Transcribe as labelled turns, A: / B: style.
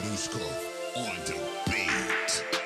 A: Ruskov on the beat.